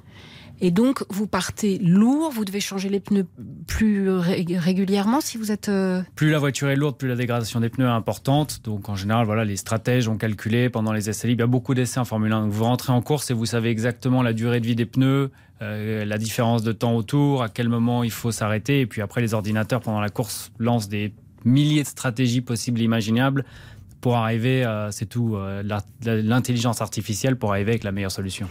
Et donc, vous partez lourd, vous devez changer les pneus plus ré- régulièrement si vous êtes. euh, Plus la voiture est lourde, plus la dégradation des pneus est importante. Donc en général, voilà, les stratèges ont calculé pendant les essais libres. Il y a beaucoup d'essais en Formule 1. Donc, vous rentrez en course et vous savez exactement la durée de vie des pneus, euh, la différence de temps autour, à quel moment il faut s'arrêter. Et puis après, les ordinateurs pendant la course lancent des milliers de stratégies possibles et imaginables pour arriver, euh, c'est tout, euh, l'intelligence artificielle pour arriver avec la meilleure solution.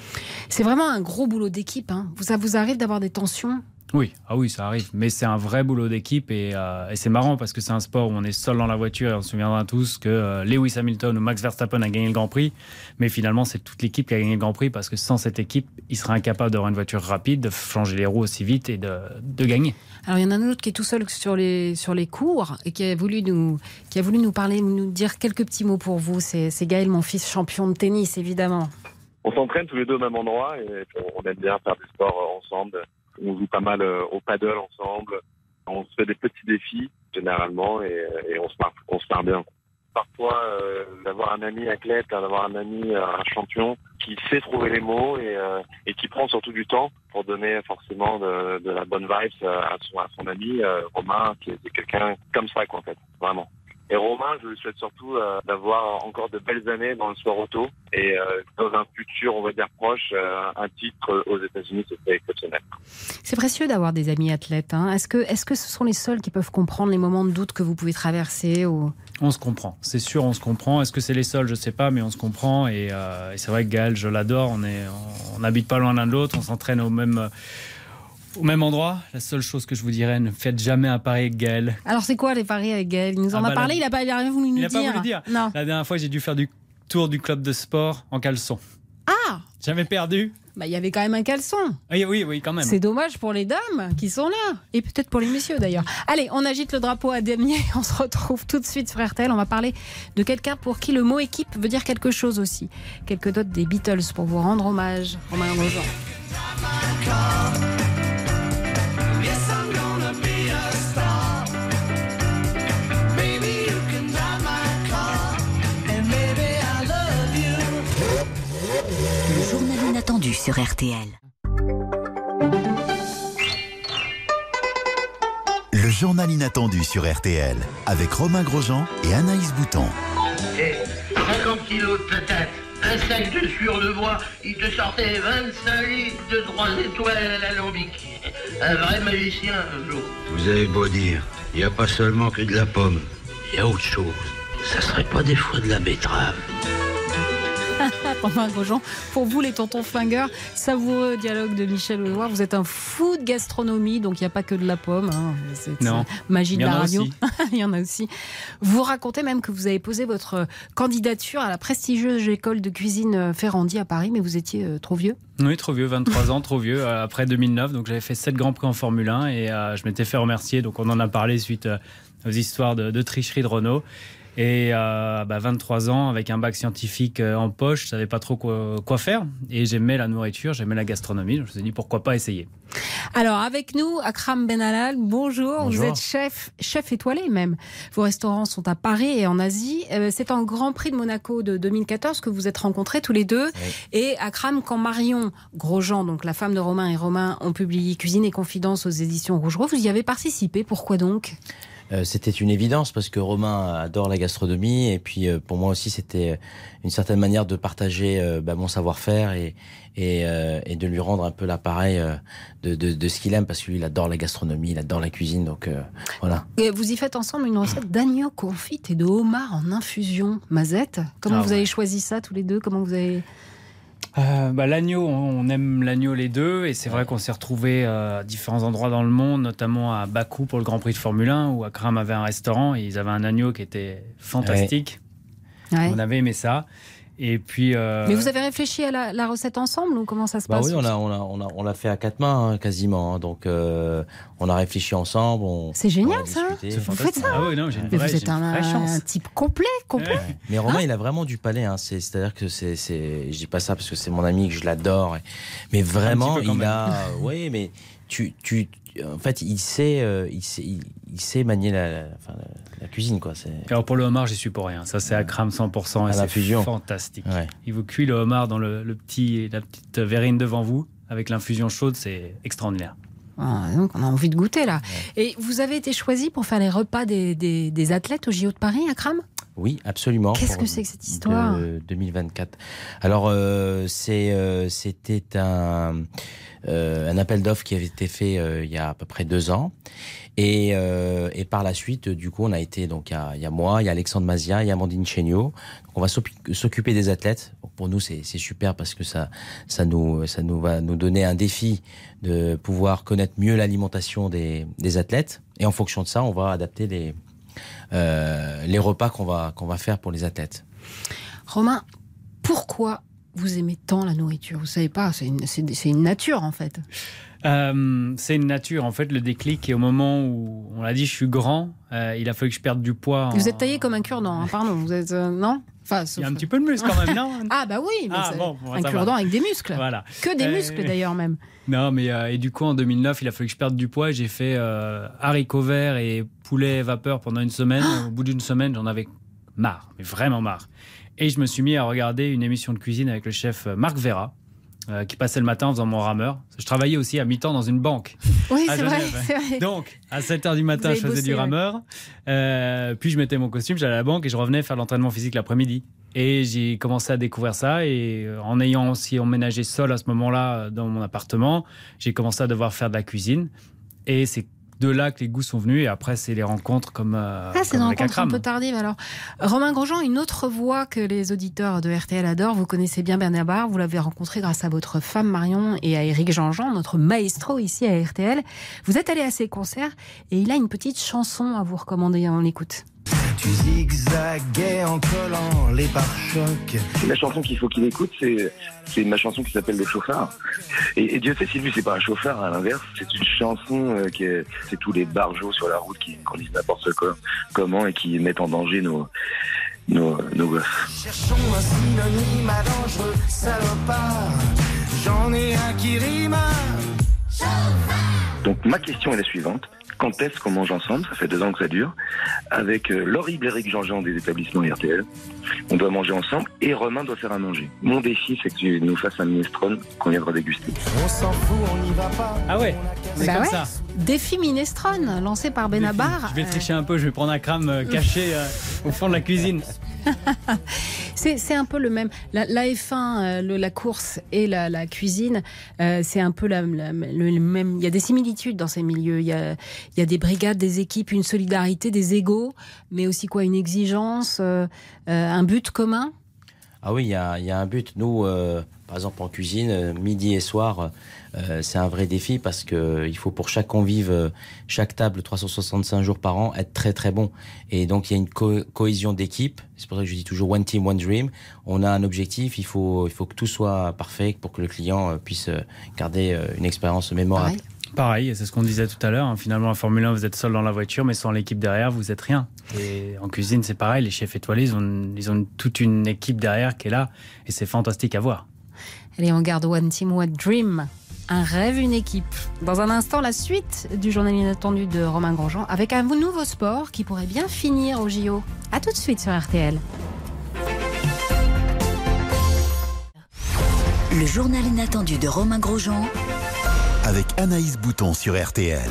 C'est vraiment un gros boulot d'équipe. hein. Ça vous arrive d'avoir des tensions Oui, ah oui, ça arrive. Mais c'est un vrai boulot d'équipe et, euh, et c'est marrant parce que c'est un sport où on est seul dans la voiture et on se souviendra tous que euh, Lewis Hamilton ou Max Verstappen a gagné le Grand Prix. Mais finalement, c'est toute l'équipe qui a gagné le Grand Prix parce que sans cette équipe, il serait incapable d'avoir une voiture rapide, de changer les roues aussi vite et de, de gagner. Alors, il y en a un autre qui est tout seul sur les, sur les cours et qui a voulu nous, qui a voulu nous parler, nous dire quelques petits mots pour vous. C'est c'est Gaël, mon fils, champion de tennis, évidemment. On s'entraîne tous les deux au même endroit et on aime bien faire du sport ensemble. On joue pas mal euh, au paddle ensemble. On se fait des petits défis généralement et, on se marre, on bien. Parfois, euh, d'avoir un ami athlète, d'avoir un ami, euh, champion qui sait trouver les mots et, qui prend surtout du temps pour donner forcément de, la bonne vibe à son, ami Romain, qui est quelqu'un comme ça, en fait, vraiment. Et Romain, je lui souhaite surtout euh, d'avoir encore de belles années dans le sport auto et euh, dans un futur, on va dire proche, euh, un titre aux États-Unis, ce serait exceptionnel. C'est précieux d'avoir des amis athlètes. hein. Est-ce que, est que ce sont les seuls qui peuvent comprendre les moments de doute que vous pouvez traverser ou... On se comprend, c'est sûr, on se comprend. Est-ce que c'est les seuls? Je sais pas, mais on se comprend. Et, euh, et c'est vrai que Gaël, je l'adore. On est, on n'habite pas loin l'un de l'autre. On s'entraîne au même, au même endroit. La seule chose que je vous dirais, ne faites jamais un pari avec Gaël. Alors, c'est quoi les paris avec Gaël? Il nous en Ah a bah parlé, il a pas il a rien voulu nous Il n'a dire. pas voulu dire. Non. La dernière fois, j'ai dû faire du tour du club de sport en caleçon. Ah J'avais perdu. Bah, il y avait quand même un caleçon. Oui, oui, oui, quand même. C'est dommage pour les dames qui sont là. Et peut-être pour les messieurs d'ailleurs. Allez, on agite le drapeau à damier. On se retrouve tout de suite sur RTL. On va parler de quelqu'un pour qui le mot équipe veut dire quelque chose aussi. Quelques notes des Beatles pour vous rendre hommage. Romain Grosjean. Sur RTL. Le journal inattendu sur RTL avec Romain Grosjean et Anaïs Bouton. Et 50 kilos de peut-être, un sac de sueur de bois, il te sortait 25 litres de trois étoiles à l'alambic. Un vrai magicien, un jour. Vous avez beau dire, il n'y a pas seulement que de la pomme, il y a autre chose. Ça serait pas des fois de la betterave Romain Grosjean, pour vous les tontons flingueurs, savoureux dialogue de Michel Auloir. Vous êtes un fou de gastronomie, donc il n'y a pas que de la pomme. hein. C'est Non. magie de la radio. il y en a aussi. Vous racontez même que vous avez posé votre candidature à la prestigieuse école de cuisine euh, Ferrandi à Paris, mais vous étiez euh, trop vieux. Oui, trop vieux, 23 ans, trop vieux, euh, après 2009. Donc j'avais fait 7 Grands Prix en Formule 1 et euh, je m'étais fait remercier. Donc on en a parlé suite euh, aux histoires de, de tricherie de Renault. Et euh, bah, 23 ans, avec un bac scientifique euh, en poche, je savais pas trop quoi, quoi faire. Et j'aimais la nourriture, j'aimais la gastronomie. Donc je me suis dit pourquoi pas essayer. Alors, avec nous, Akram Benalal, bonjour. Vous êtes chef, chef étoilé même. Vos restaurants sont à Paris et en Asie. Euh, c'est en Grand Prix de Monaco de 2014 que vous êtes rencontrés tous les deux. Et Akram, quand Marion Grosjean, donc la femme de Romain et Romain, ont publié Cuisine et Confidence aux éditions Rougerot, vous y avez participé. Pourquoi donc? Euh, c'était une évidence parce que Romain adore la gastronomie et puis euh, pour moi aussi c'était une certaine manière de partager euh, bah, mon savoir-faire et, et, et, de lui rendre un peu l'appareil de, de, de, ce qu'il aime parce que lui il adore la gastronomie, il adore la cuisine donc voilà. Et vous y faites ensemble une recette d'agneau confit et de homard en infusion mazette. Comment ah vous avez choisi ça tous les deux? Comment vous avez euh, bah, L'agneau, on aime l'agneau les deux, et c'est vrai qu'on s'est retrouvés euh, à différents endroits dans le monde, notamment à Bakou pour le Grand Prix de Formule 1, où Akram avait un restaurant et ils avaient un agneau qui était fantastique. On avait aimé ça. Et puis. Euh, Mais vous avez réfléchi à la, recette ensemble ou comment ça se bah passe Oui, on a, on a, on a, on l'a fait à quatre mains hein, quasiment. Hein. donc, euh, on a réfléchi ensemble. C'est génial ça. Vous faites ça. Ah oui, non, une vraie, vous êtes un, type complet, complet. Mais Romain, hein il a vraiment du palais. Hein. C'est, à dire que c'est, c'est, je dis pas ça parce que c'est mon ami que je l'adore. Mais vraiment, il a. oui, mais tu, tu, en fait, il sait, euh, il sait, il, sait manier la, la, cuisine, quoi. Alors pour le homard, j'y suis pour rien. Ça, c'est à crame 100% et c'est fantastique. Il vous cuit le homard dans le, petit, la petite verrine devant vous avec l'infusion chaude, c'est extraordinaire. Ah, donc on a envie de goûter là. Et vous avez été choisi pour faire les repas des, des, athlètes au JO de Paris à Cram? Oui, absolument. Qu'est-ce que c'est que cette histoire? 2024. Alors, euh, c'est, euh, c'était un, un appel d'offres qui avait été fait euh, il y a à peu près deux ans. Et, euh, et par la suite, du coup, on a été donc il y a, moi, il y a Alexandre Mazia, il y a Amandine Chéniaud. On va s'occuper des athlètes. Pour nous, c'est super parce que ça, ça nous, ça nous va nous donner un défi de pouvoir connaître mieux l'alimentation des, des athlètes. Et en fonction de ça, on va adapter les, euh, les repas qu'on va, qu'on va faire pour les athlètes. Romain, pourquoi vous aimez tant la nourriture Vous savez pas, c'est une, une, nature en fait. Euh, c'est une nature. En fait, le déclic est au moment où on l'a dit, je suis grand. Euh, il a fallu que je perde du poids. Vous êtes taillé comme un cure-dent, hein, pardon. Vous êtes euh, non? Enfin, Il y a un petit peu de muscle quand même, non? Ah bah oui, mais ah, un cure-dent avec des muscles. Voilà. Que des muscles d'ailleurs même. Non, mais et du coup en 2009, il a fallu que je perde du poids. J'ai fait haricots verts et poulet vapeur pendant une semaine. au bout d'une semaine, j'en avais marre, mais vraiment marre. Et je me suis mis à regarder une émission de cuisine avec le chef Marc Vera, euh, qui passait le matin en faisant mon rameur. Je travaillais aussi à mi-temps dans une banque. Oui, c'est vrai, Donc, à 7 h du matin, je faisais du rameur. Euh, puis, je mettais mon costume, j'allais à la banque et je revenais faire l'entraînement physique l'après-midi. Et j'ai commencé à découvrir ça. Et euh, en ayant aussi emménagé seul à ce moment-là dans mon appartement, j'ai commencé à devoir faire de la cuisine. Et c'est de là que les goûts sont venus. Et après c'est les rencontres comme euh, ah c'est une rencontre un peu tardive alors. Romain Grosjean une autre voix que les auditeurs de RTL adorent. Vous connaissez bien Bernard Barre. Vous l'avez rencontré grâce à votre femme Marion et à Eric Jean-Jean notre maestro ici à RTL vous êtes allé à ses concerts et il a une petite chanson à vous recommander. On l'écoute tu zigzaguais en collant les pare-chocs. La chanson qu'il faut qu'il écoute, c'est, c'est ma chanson qui s'appelle Le chauffard. Et, Dieu sait si lui, c'est pas un chauffard, à l'inverse. C'est une chanson euh, qui est, c'est tous les barjots sur la route qui conduisent n'importe quoi, comment et qui mettent en danger nos, nos, nos gosses. Cherchons un synonyme à dangereux, salopard. J'en ai un qui rime. Donc ma question est la suivante quand est-ce qu'on mange ensemble, ça fait deux ans que ça dure, avec euh, l'horrible Eric Jean-Jean des établissements RTL. On doit manger ensemble et Romain doit faire à manger. Mon défi, c'est que tu nous fasses un minestrone qu'on viendra déguster. On s'en fout, on n'y va pas. Ah ouais, c'est bah comme ça. Défi minestrone, lancé par Benabar. Je vais tricher un peu, je vais prendre un crâne euh, caché euh, au fond de la cuisine. c'est un peu le même. La, F1, euh, la course et la, cuisine, euh, c'est un peu le même. Il y a des similitudes dans ces milieux. Il y, a, il y a des brigades, des équipes, une solidarité, des égaux, mais aussi quoi, une exigence, euh, un but commun. Ah oui, il y a, un but. Nous, par exemple en cuisine, midi et soir euh, c'est un vrai défi parce que il faut pour chaque convive, euh, chaque table, 365 jours par an, être très très bon. Et donc il y a une cohésion d'équipe. C'est pour ça que je dis toujours one team, one dream. On a un objectif. Il faut il faut que tout soit parfait pour que le client euh, puisse garder une expérience mémorable. Pareil, c'est ce qu'on disait tout à l'heure. Hein. Finalement, en Formule 1, vous êtes seul dans la voiture, mais sans l'équipe derrière, vous êtes rien. Et en cuisine, c'est pareil. Les chefs étoilés, ils ont, ils ont toute une équipe derrière qui est là, et c'est fantastique à voir. Allez, on garde One Team, One Dream. un rêve, une équipe. Dans un instant, la suite du journal inattendu de Romain Grosjean avec un nouveau sport qui pourrait bien finir au JO. A tout de suite sur RTL. Le journal inattendu de Romain Grosjean avec Anaïs Bouton sur RTL.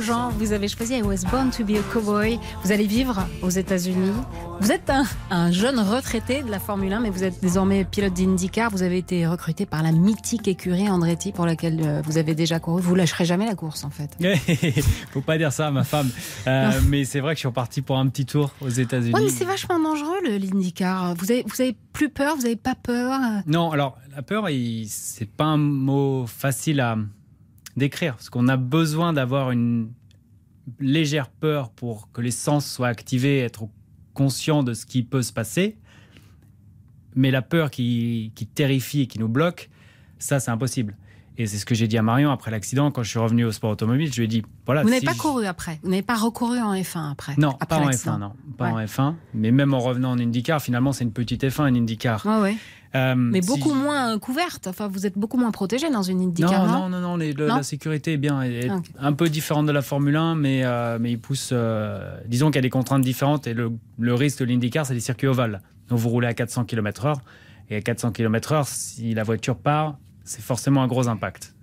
Vous avez choisi I Was Born to be a Cowboy. Vous allez vivre aux États-Unis. Vous êtes un, un jeune retraité de la Formule 1, mais vous êtes désormais pilote d'IndyCar. Vous avez été recruté par la mythique écurie Andretti pour laquelle euh, vous avez déjà couru. Vous lâcherez jamais la course, en fait. Faut pas dire ça à ma femme. Euh, mais c'est vrai que je suis reparti pour un petit tour aux États-Unis. Oui, mais c'est vachement dangereux l'IndyCar. Vous avez, vous avez plus peur, vous avez pas peur? Non, alors la peur, il- c'est pas un mot facile à décrire, parce qu'on a besoin d'avoir une légère peur pour que les sens soient activés, être conscient de ce qui peut se passer. Mais la peur qui, qui terrifie et qui nous bloque, ça, c'est impossible. Et c'est ce que j'ai dit à Marion après l'accident, quand je suis revenu au sport automobile. Je lui ai dit, voilà. vous n'avez si pas je- couru après. Vous n'avez pas recouru en F1 après. Non, après pas en l'accident. F1, non. Pas en F1. Mais même en revenant en IndyCar, finalement, c'est une petite F1, une IndyCar. Ouais, ouais. Euh, Mais si- beaucoup moins couverte. Enfin, vous êtes beaucoup moins protégé dans une IndyCar. non, Non, non, non, non, les- le- Non la sécurité est bien, elle est Ah, un peu différente de la Formule 1, mais, euh, mais il pousse. euh, disons qu'il y a des contraintes différentes et le, le risque de l'IndyCar, c'est les circuits ovales. Donc vous roulez à 400 km/h et à 400 km/h, si la voiture part, c'est forcément un gros impact.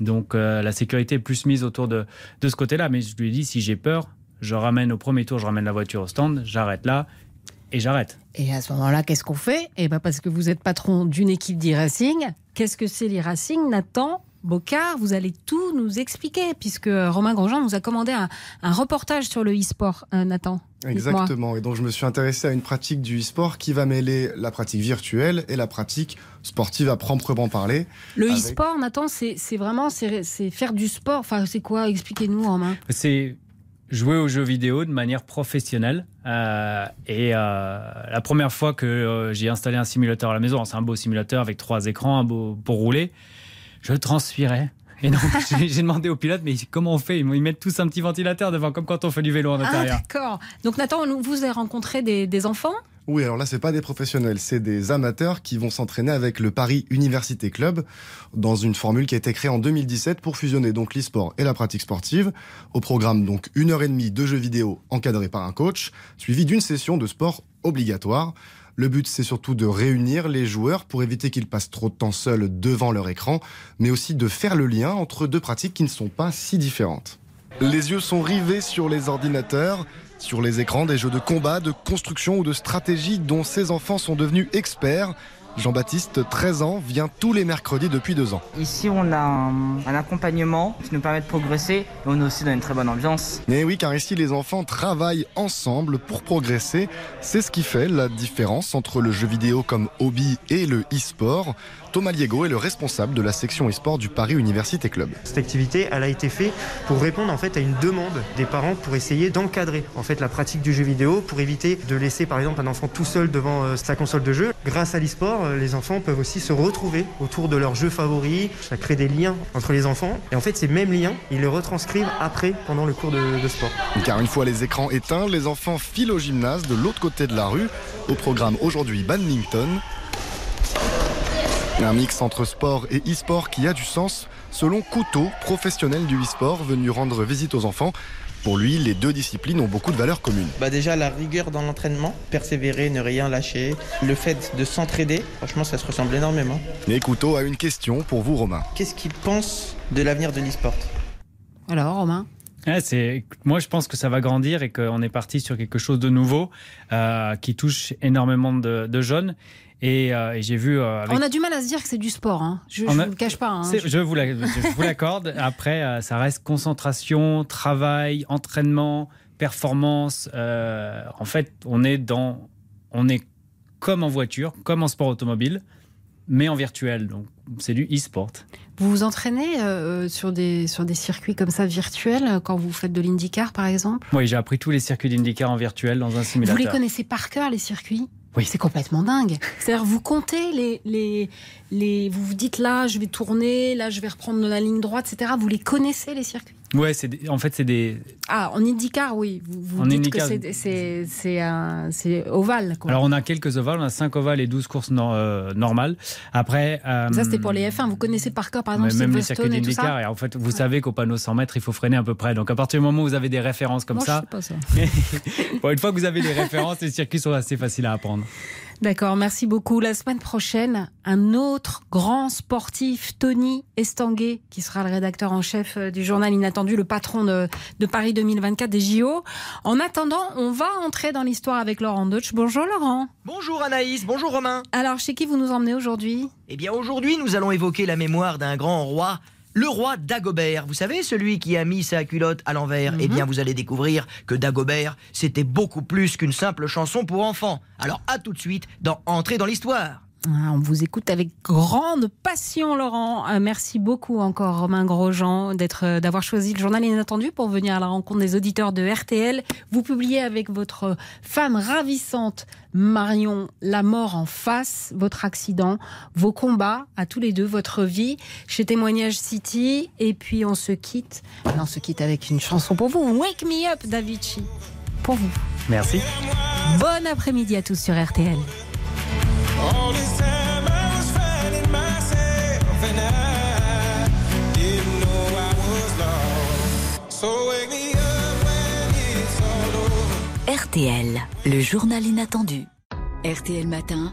Donc euh, la sécurité est plus mise autour de, de ce côté-là. Mais je lui ai dit, si j'ai peur, je ramène au premier tour, je ramène la voiture au stand, j'arrête là et j'arrête. Et à ce moment-là, qu'est-ce qu'on fait? Eh ben parce que vous êtes patron d'une équipe d'e-racing. Qu'est-ce que c'est l'e-racing? Nathan Bocard, vous allez tout nous expliquer, puisque Romain Grosjean nous a commandé un, un reportage sur le e-sport, euh, Nathan. Exactement. Et donc, je me suis intéressé à une pratique du e-sport qui va mêler la pratique virtuelle et la pratique sportive à proprement parler. Le avec- e-sport, Nathan, c'est vraiment c'est c'est faire du sport. Enfin, c'est quoi? Expliquez-nous, Romain. C'est jouer aux jeux vidéo de manière professionnelle. Euh, et euh, la première fois que euh, j'ai installé un simulateur à la maison, c'est un beau simulateur avec trois écrans, un beau pour rouler, je transpirais. Et donc j'ai demandé au pilote, mais comment on fait? Ils mettent tous un petit ventilateur devant, comme quand on fait du vélo en Ah, intérieur. d'accord. Donc, Nathan, vous avez rencontré des, des enfants? Oui, alors là, c'est pas des professionnels, c'est des amateurs qui vont s'entraîner avec le Paris Université Club dans une formule qui a été créée en 2017 pour fusionner donc l'e-sport et la pratique sportive. Au programme, donc, une heure et demie de jeux vidéo encadrés par un coach, suivi d'une session de sport obligatoire. Le but, c'est surtout de réunir les joueurs pour éviter qu'ils passent trop de temps seuls devant leur écran, mais aussi de faire le lien entre deux pratiques qui ne sont pas si différentes. Les yeux sont rivés sur les ordinateurs, sur les écrans des jeux de combat, de construction ou de stratégie dont ces enfants sont devenus experts. Jean-Baptiste, 13 ans, vient tous les mercredis depuis deux ans. Ici, on a un, un accompagnement qui nous permet de progresser et on est aussi dans une très bonne ambiance. Mais oui, car ici, les enfants travaillent ensemble pour progresser. C'est ce qui fait la différence entre le jeu vidéo comme hobby et le e-sport. Thomas Liego est le responsable de la section e-sport du Paris Université Club. Cette activité, elle a été faite pour répondre en fait à une demande des parents pour essayer d'encadrer en fait la pratique du jeu vidéo, pour éviter de laisser par exemple un enfant tout seul devant euh, sa console de jeu. Grâce à l'e-sport, euh, les enfants peuvent aussi se retrouver autour de leurs jeux favoris. Ça crée des liens entre les enfants et en fait ces mêmes liens, ils les retranscrivent après pendant le cours de, de sport. Car une fois les écrans éteints, les enfants filent au gymnase de l'autre côté de la rue. Au programme aujourd'hui badminton. Un mix entre sport et e-sport qui a du sens selon Couteau, professionnel du e-sport venu rendre visite aux enfants. Pour lui, les deux disciplines ont beaucoup de valeurs communes. Bah déjà la rigueur dans l'entraînement, persévérer, ne rien lâcher, le fait de s'entraider, franchement ça se ressemble énormément. Et Couteau a une question pour vous, Romain. Qu'est-ce qu'il pense de l'avenir de l'e-sport? Alors, Romain? Ouais, c'est, moi, je pense que ça va grandir et qu'on est parti sur quelque chose de nouveau euh, qui touche énormément de, de jeunes. Et, euh, et j'ai vu. euh, avec- On a du mal à se dire que c'est du sport. Hein. Je ne a- vous le cache pas. hein. Je vous la- l'accorde. Après, ça reste concentration, travail, entraînement, performance. En fait, on est dans, on est comme en voiture, comme en sport automobile, mais en virtuel. Donc, c'est du e-sport. Vous vous entraînez euh, sur, des, sur des circuits comme ça virtuels euh, quand vous faites de l'IndyCar par exemple? Oui, j'ai appris tous les circuits d'IndyCar en virtuel dans un Vous simulateur. les connaissez par cœur les circuits? Oui. C'est complètement dingue. C'est-à-dire vous comptez les, les, les... Vous vous dites là je vais tourner, là je vais reprendre la ligne droite, etc. Vous les connaissez les circuits? Ouais, c'est en fait c'est des. Ah, en IndyCar, oui. Vous, vous En dites IndyCar. que c'est- c'est ovale. Quoi. Alors on a quelques ovales, on a 5 ovales et 12 courses euh, normales. Après. euh, ça, c'était pour les F1. Vous connaissez par cœur, par exemple, même les circuits et ça d'IndyCar. Et en fait, vous savez qu'au panneau 100 mètres, il faut freiner à peu près. Donc à partir du moment où vous avez des références comme Moi, je ça, sais pas ça. bon, une fois que vous avez les références, les circuits sont assez faciles à apprendre. D'accord, merci beaucoup. La semaine prochaine, un autre grand sportif, Tony Estanguet, qui sera le rédacteur en chef euh, du journal Inattendu, le patron de, de Paris 2024 des JO. En attendant, on va entrer dans l'histoire avec Laurent Deutsch. Bonjour Laurent. Bonjour Anaïs, bonjour Romain. Alors, chez qui vous nous emmenez aujourd'hui? Eh bien aujourd'hui, nous allons évoquer la mémoire d'un grand roi, le roi Dagobert. Vous savez, celui qui a mis sa culotte à l'envers. Eh bien, vous allez découvrir que Dagobert, c'était beaucoup plus qu'une simple chanson pour enfants. Alors à tout de suite dans Entrer dans l'histoire. Ah, On vous écoute avec grande passion, Laurent. Euh, merci beaucoup encore, Romain Grosjean, d'être, euh, d'avoir choisi le journal Inattendu pour venir à la rencontre des auditeurs de RTL. Vous publiez avec votre femme ravissante, Marion, La mort en face, votre accident, vos combats à tous les deux, votre vie chez Témoignage City. Et puis on se quitte. On se quitte avec une chanson pour vous. Wake Me Up, Davici. Pour vous. Merci. Bon après-midi à tous sur RTL. RTL, le journal inattendu. RTL Matin,